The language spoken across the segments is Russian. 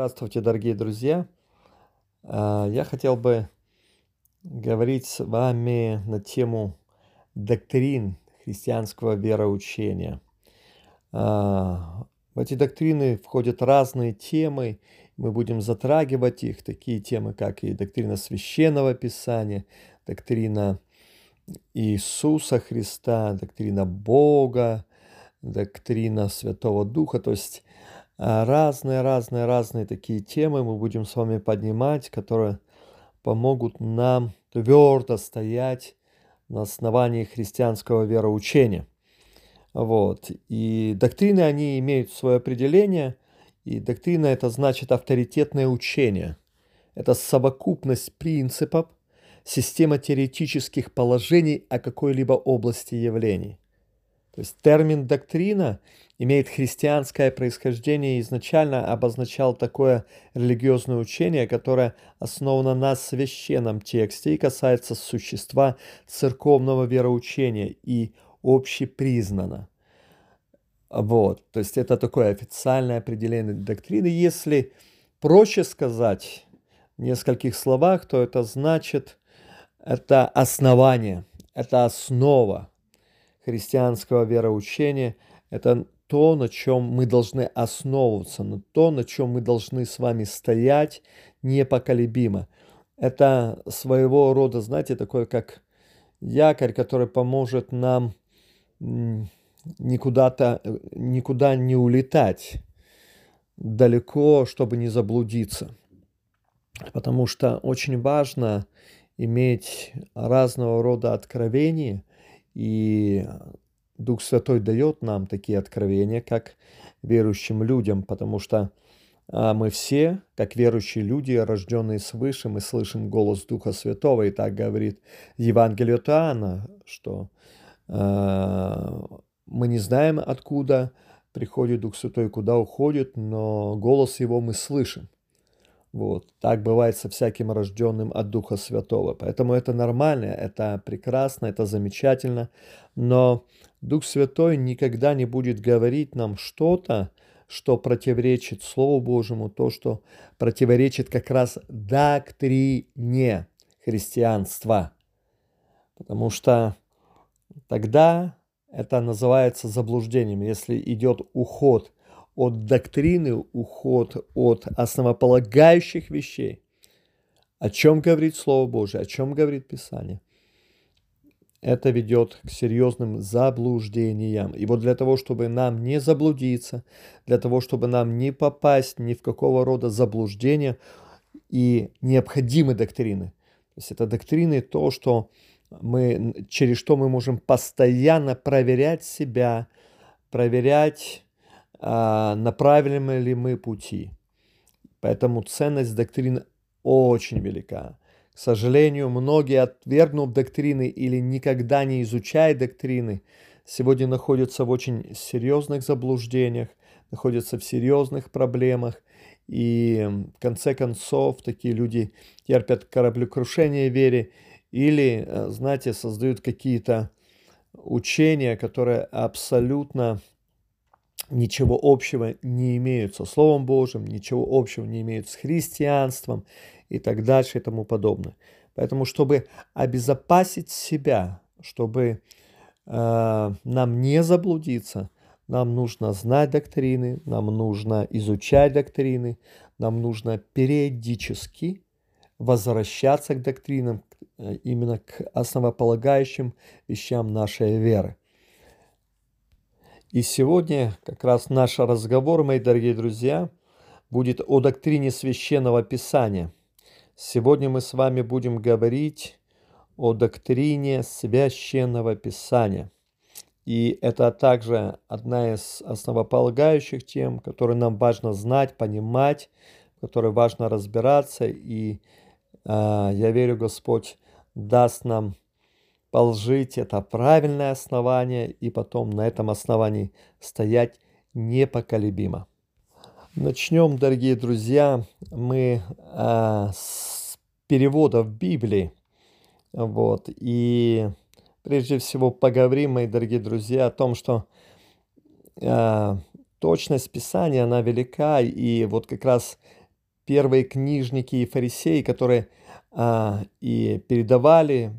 Здравствуйте, дорогие друзья! А, я хотел бы говорить с вами на тему доктрин христианского вероучения. А, в эти доктрины входят разные темы, мы будем затрагивать их, такие темы, как и доктрина священного писания, доктрина Иисуса Христа, доктрина Бога, доктрина Святого Духа, то есть разные-разные-разные такие темы мы будем с вами поднимать, которые помогут нам твердо стоять на основании христианского вероучения. Вот. И доктрины, они имеют свое определение, и доктрина это значит авторитетное учение. Это совокупность принципов, система теоретических положений о какой-либо области явлений. То есть термин доктрина имеет христианское происхождение и изначально обозначал такое религиозное учение, которое основано на священном тексте и касается существа церковного вероучения и общепризнано. Вот, то есть это такое официальное определение доктрины. Если проще сказать в нескольких словах, то это значит, это основание, это основа, христианского вероучения – это то, на чем мы должны основываться, на то, на чем мы должны с вами стоять непоколебимо. Это своего рода, знаете, такое как якорь, который поможет нам никуда-то, никуда не улетать далеко, чтобы не заблудиться. Потому что очень важно иметь разного рода откровения – и Дух Святой дает нам такие откровения, как верующим людям, потому что а, мы все, как верующие люди, рожденные свыше, мы слышим голос Духа Святого, и так говорит Евангелие от Иоанна, что э, мы не знаем, откуда приходит Дух Святой, куда уходит, но голос Его мы слышим. Вот. Так бывает со всяким рожденным от Духа Святого. Поэтому это нормально, это прекрасно, это замечательно. Но Дух Святой никогда не будет говорить нам что-то, что противоречит Слову Божьему, то, что противоречит как раз доктрине христианства. Потому что тогда это называется заблуждением, если идет уход от доктрины, уход от основополагающих вещей. О чем говорит Слово Божие, о чем говорит Писание. Это ведет к серьезным заблуждениям. И вот для того, чтобы нам не заблудиться, для того, чтобы нам не попасть ни в какого рода заблуждения и необходимы доктрины. То есть это доктрины то, что мы, через что мы можем постоянно проверять себя, проверять на правильном ли мы пути. Поэтому ценность доктрин очень велика. К сожалению, многие, отвергнув доктрины или никогда не изучая доктрины, сегодня находятся в очень серьезных заблуждениях, находятся в серьезных проблемах, и в конце концов такие люди терпят кораблекрушение вере или, э, знаете, создают какие-то учения, которые абсолютно ничего общего не имеют со Словом Божьим, ничего общего не имеют с христианством и так дальше и тому подобное. Поэтому, чтобы обезопасить себя, чтобы э, нам не заблудиться, нам нужно знать доктрины, нам нужно изучать доктрины, нам нужно периодически возвращаться к доктринам, э, именно к основополагающим вещам нашей веры. И сегодня как раз наш разговор, мои дорогие друзья, будет о доктрине священного писания. Сегодня мы с вами будем говорить о доктрине священного писания. И это также одна из основополагающих тем, которые нам важно знать, понимать, в которой важно разбираться. И э, я верю, Господь даст нам положить это правильное основание и потом на этом основании стоять непоколебимо. Начнем, дорогие друзья, мы э, с в Библии. Вот, и прежде всего поговорим, мои дорогие друзья, о том, что э, точность Писания, она велика, и вот как раз первые книжники и фарисеи, которые а, и передавали,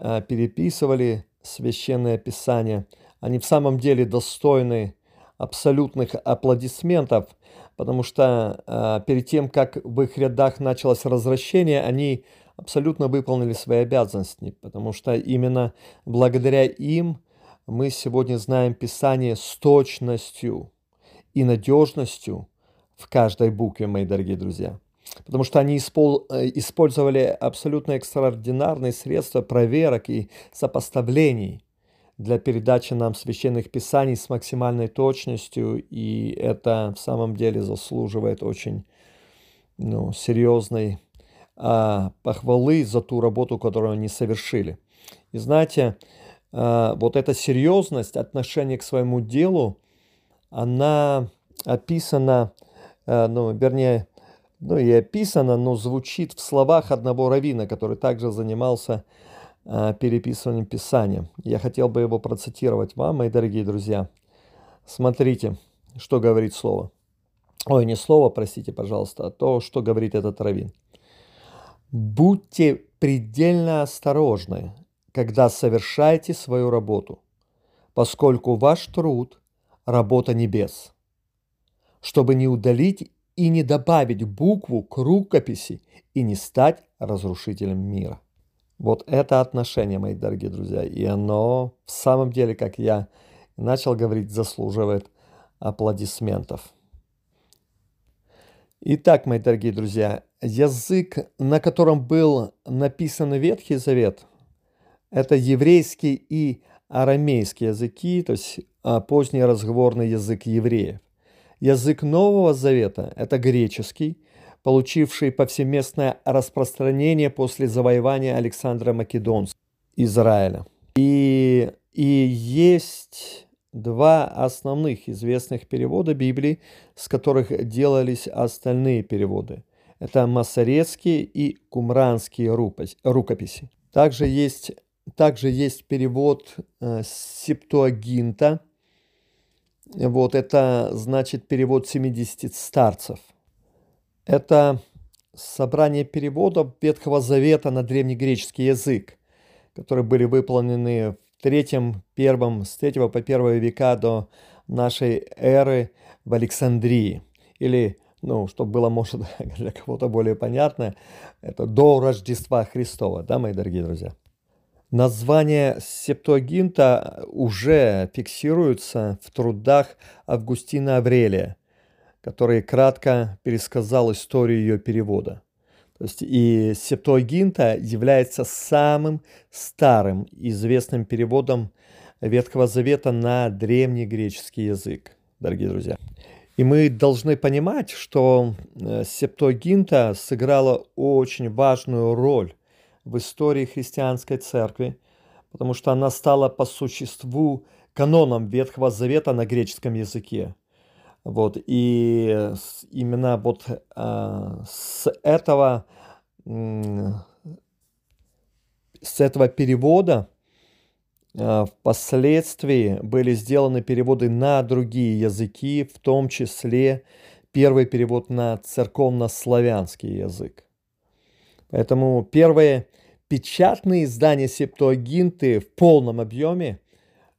переписывали священное писание, они в самом деле достойны абсолютных аплодисментов, потому что а, перед тем, как в их рядах началось развращение, они абсолютно выполнили свои обязанности, потому что именно благодаря им мы сегодня знаем Писание с точностью и надежностью в каждой букве, мои дорогие друзья. Потому что они испол- э, использовали абсолютно экстраординарные средства проверок и сопоставлений для передачи нам священных писаний с максимальной точностью, и это в самом деле заслуживает очень ну, серьезной а, похвалы за ту работу, которую они совершили. И знаете, а, вот эта серьезность отношения к своему делу, она описана, а, ну, вернее, ну и описана, но звучит в словах одного равина, который также занимался а, переписыванием Писания. Я хотел бы его процитировать вам, мои дорогие друзья. Смотрите, что говорит слово. Ой, не слово, простите, пожалуйста, а то, что говорит этот равин. Будьте предельно осторожны, когда совершаете свою работу, поскольку ваш труд – работа небес, чтобы не удалить и не добавить букву к рукописи и не стать разрушителем мира. Вот это отношение, мои дорогие друзья, и оно в самом деле, как я начал говорить, заслуживает аплодисментов. Итак, мои дорогие друзья, язык, на котором был написан Ветхий Завет, это еврейский и арамейский языки, то есть а, поздний разговорный язык евреев. Язык Нового Завета – это греческий, получивший повсеместное распространение после завоевания Александра Македонского Израиля. И, и есть два основных известных перевода Библии, с которых делались остальные переводы. Это масорецкие и кумранские рукописи. Также есть, также есть перевод э, Септуагинта. Вот это значит перевод 70 старцев. Это собрание переводов Ветхого Завета на древнегреческий язык, которые были выполнены в третьем, первом, с третьего по первый века до нашей эры в Александрии. Или, ну, чтобы было, может, для кого-то более понятно, это до Рождества Христова, да, мои дорогие друзья? Название Септуагинта уже фиксируется в трудах Августина Аврелия, который кратко пересказал историю ее перевода. То есть и Септуагинта является самым старым известным переводом Ветхого Завета на древний греческий язык, дорогие друзья. И мы должны понимать, что э, Септуагинта сыграла очень важную роль в истории христианской церкви, потому что она стала по существу каноном Ветхого Завета на греческом языке. Вот, и именно вот а, с этого, с этого перевода а, впоследствии были сделаны переводы на другие языки, в том числе первый перевод на церковно-славянский язык. Поэтому первые печатные издания Септуагинты в полном объеме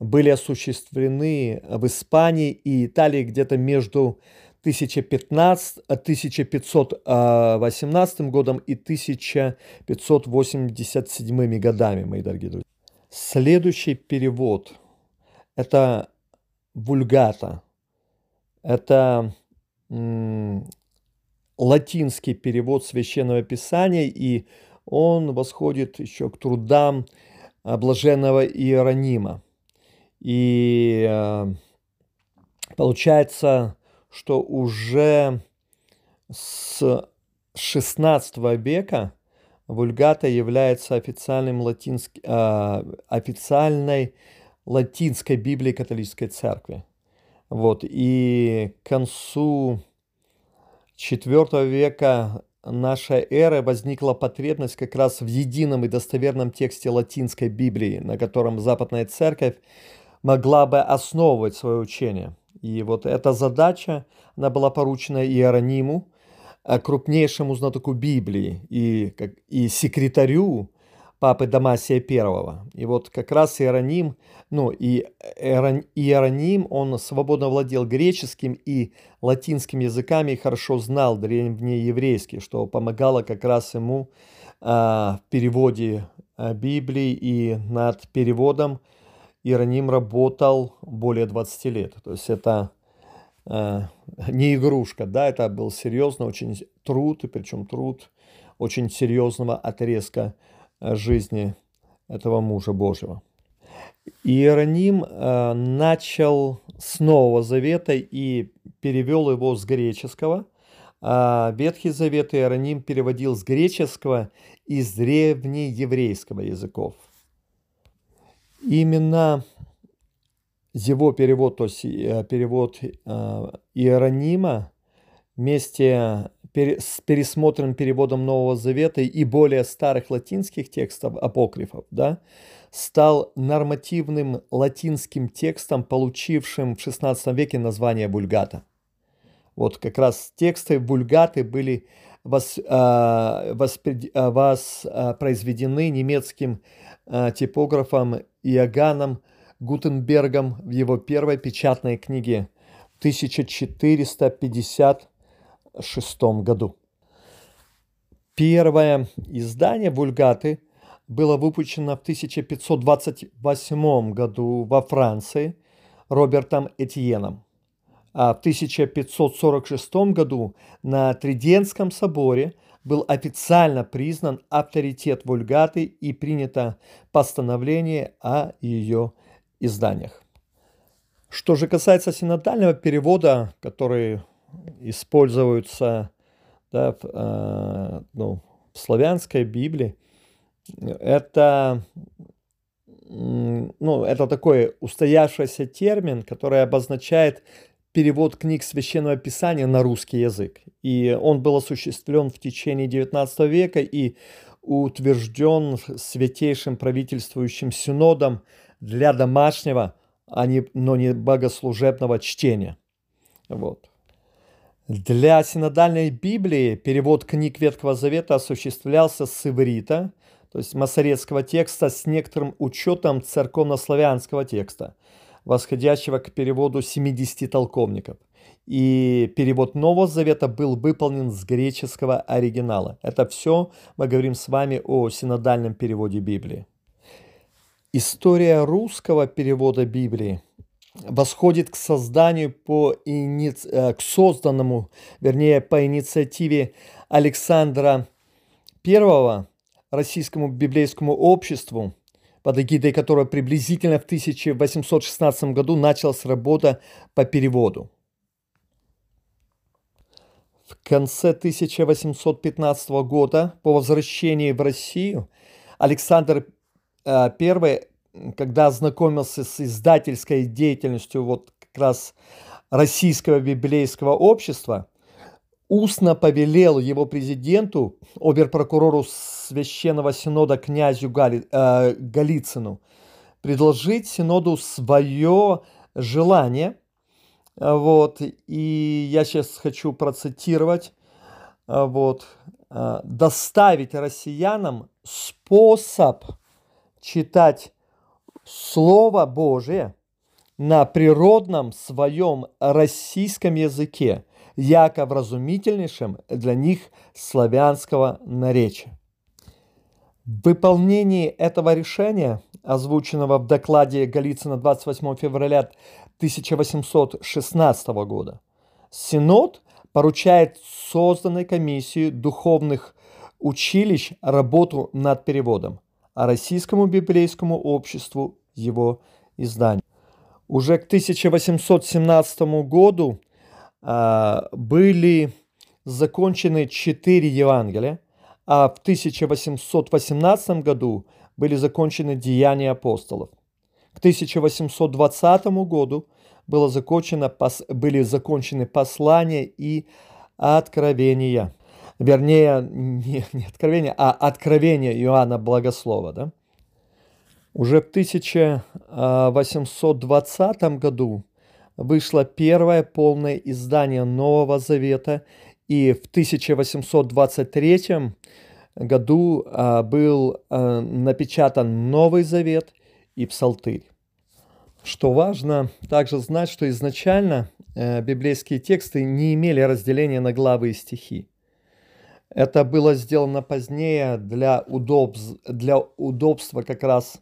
были осуществлены в Испании и Италии где-то между 1015, 1518 годом и 1587 годами, мои дорогие друзья. Следующий перевод – это вульгата. Это латинский перевод Священного Писания, и он восходит еще к трудам блаженного Иеронима. И э, получается, что уже с 16 века вульгата является официальным латинск... э, официальной латинской Библией католической церкви. Вот. И к концу IV века нашей эры возникла потребность как раз в едином и достоверном тексте латинской Библии, на котором Западная Церковь могла бы основывать свое учение. И вот эта задача, она была поручена Иерониму, э, крупнейшему знатоку Библии и, и секретарю папы Дамасия I. И вот как раз Иероним, ну и Иероним, он свободно владел греческим и латинским языками и хорошо знал древнееврейский, что помогало как раз ему а, в переводе а, Библии и над переводом Иероним работал более 20 лет. То есть это э, не игрушка, да, это был серьезный очень труд, и причем труд очень серьезного отрезка э, жизни этого мужа Божьего. Иероним э, начал с Нового Завета и перевел его с греческого. А Ветхий Завет Иероним переводил с греческого и с древнееврейского языков. Именно его перевод, то есть э, перевод э, Иеронима вместе с пересмотром, переводом Нового Завета и более старых латинских текстов апокрифов, да, стал нормативным латинским текстом, получившим в XVI веке название Бульгата. Вот как раз тексты Бульгаты были вос, а, э, воспред, э, а, воспроизведены немецким э, типографом Иоганном Гутенбергом в его первой печатной книге 1450 1956 году. Первое издание «Вульгаты» было выпущено в 1528 году во Франции Робертом Этьеном. А в 1546 году на Триденском соборе был официально признан авторитет Вульгаты и принято постановление о ее изданиях. Что же касается синодального перевода, который используется да, в, э, ну, в славянской Библии, это, ну, это такой устоявшийся термин, который обозначает перевод книг Священного Писания на русский язык. И он был осуществлен в течение XIX века и утвержден Святейшим правительствующим синодом для домашнего, а не, но не богослужебного чтения. Вот. Для синодальной Библии перевод книг Ветхого Завета осуществлялся с иврита, то есть масоретского текста с некоторым учетом церковнославянского текста, восходящего к переводу 70 толковников. И перевод Нового Завета был выполнен с греческого оригинала. Это все мы говорим с вами о синодальном переводе Библии. История русского перевода Библии восходит к созданию по ини... Э, к созданному, вернее, по инициативе Александра I российскому библейскому обществу, под эгидой которого приблизительно в 1816 году началась работа по переводу. В конце 1815 года, по возвращении в Россию, Александр Э, первый, когда ознакомился с издательской деятельностью вот как раз Российского библейского общества, устно повелел его президенту, оберпрокурору Священного Синода князю Гали, э, Голицыну, предложить Синоду свое желание. Вот, и я сейчас хочу процитировать. Вот, э, доставить россиянам способ читать Слово Божие на природном своем российском языке, яко вразумительнейшем для них славянского наречия. В выполнении этого решения, озвученного в докладе Голицына 28 февраля 1816 года, Синод поручает созданной комиссии духовных училищ работу над переводом а Российскому библейскому обществу его издание. Уже к 1817 году э, были закончены четыре Евангелия, а в 1818 году были закончены Деяния апостолов. К 1820 году было закончено, были закончены послания и откровения вернее, не, не откровение, а откровение Иоанна Благослова, да? Уже в 1820 году вышло первое полное издание Нового Завета И в 1823 году а, был а, напечатан Новый Завет и Псалтырь. Что важно также знать, что изначально э, библейские тексты не имели разделения на главы и стихи. Это было сделано позднее для, удобств, для удобства как раз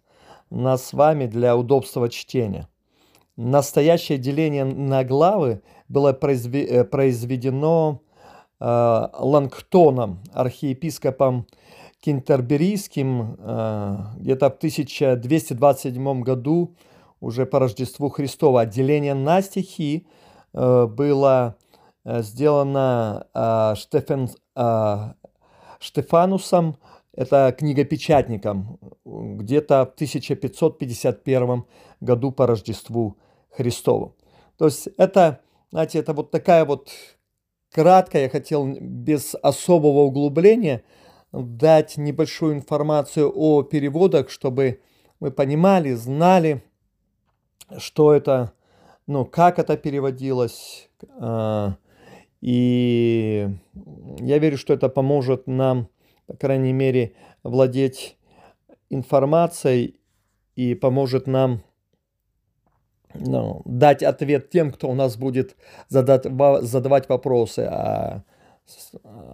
нас с вами, для удобства чтения. Настоящее деление на главы было э, произведено э, Лангтоном, архиепископом Кентерберийским, э, где-то в 1227 году, уже по Рождеству Христова. Отделение на стихи э, было э, сделано э, Штефен, Штефанусом, это книгопечатником, где-то в 1551 году по Рождеству Христову. То есть это, знаете, это вот такая вот краткая, я хотел без особого углубления дать небольшую информацию о переводах, чтобы мы понимали, знали, что это, ну, как это переводилось. И я верю, что это поможет нам, по крайней мере, владеть информацией и поможет нам ну, дать ответ тем, кто у нас будет задать, задавать вопросы, а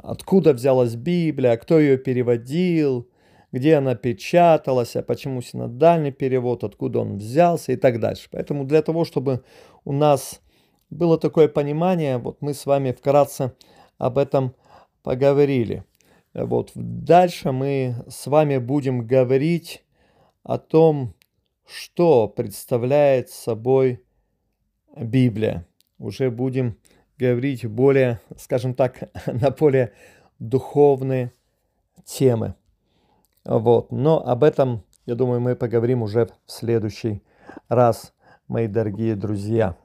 откуда взялась Библия, кто ее переводил, где она печаталась, а почему синодальный перевод, откуда он взялся и так дальше. Поэтому для того, чтобы у нас было такое понимание, вот мы с вами вкратце об этом поговорили. Вот дальше мы с вами будем говорить о том, что представляет собой Библия. Уже будем говорить более, скажем так, на более духовные темы. Вот. Но об этом, я думаю, мы поговорим уже в следующий раз, мои дорогие друзья.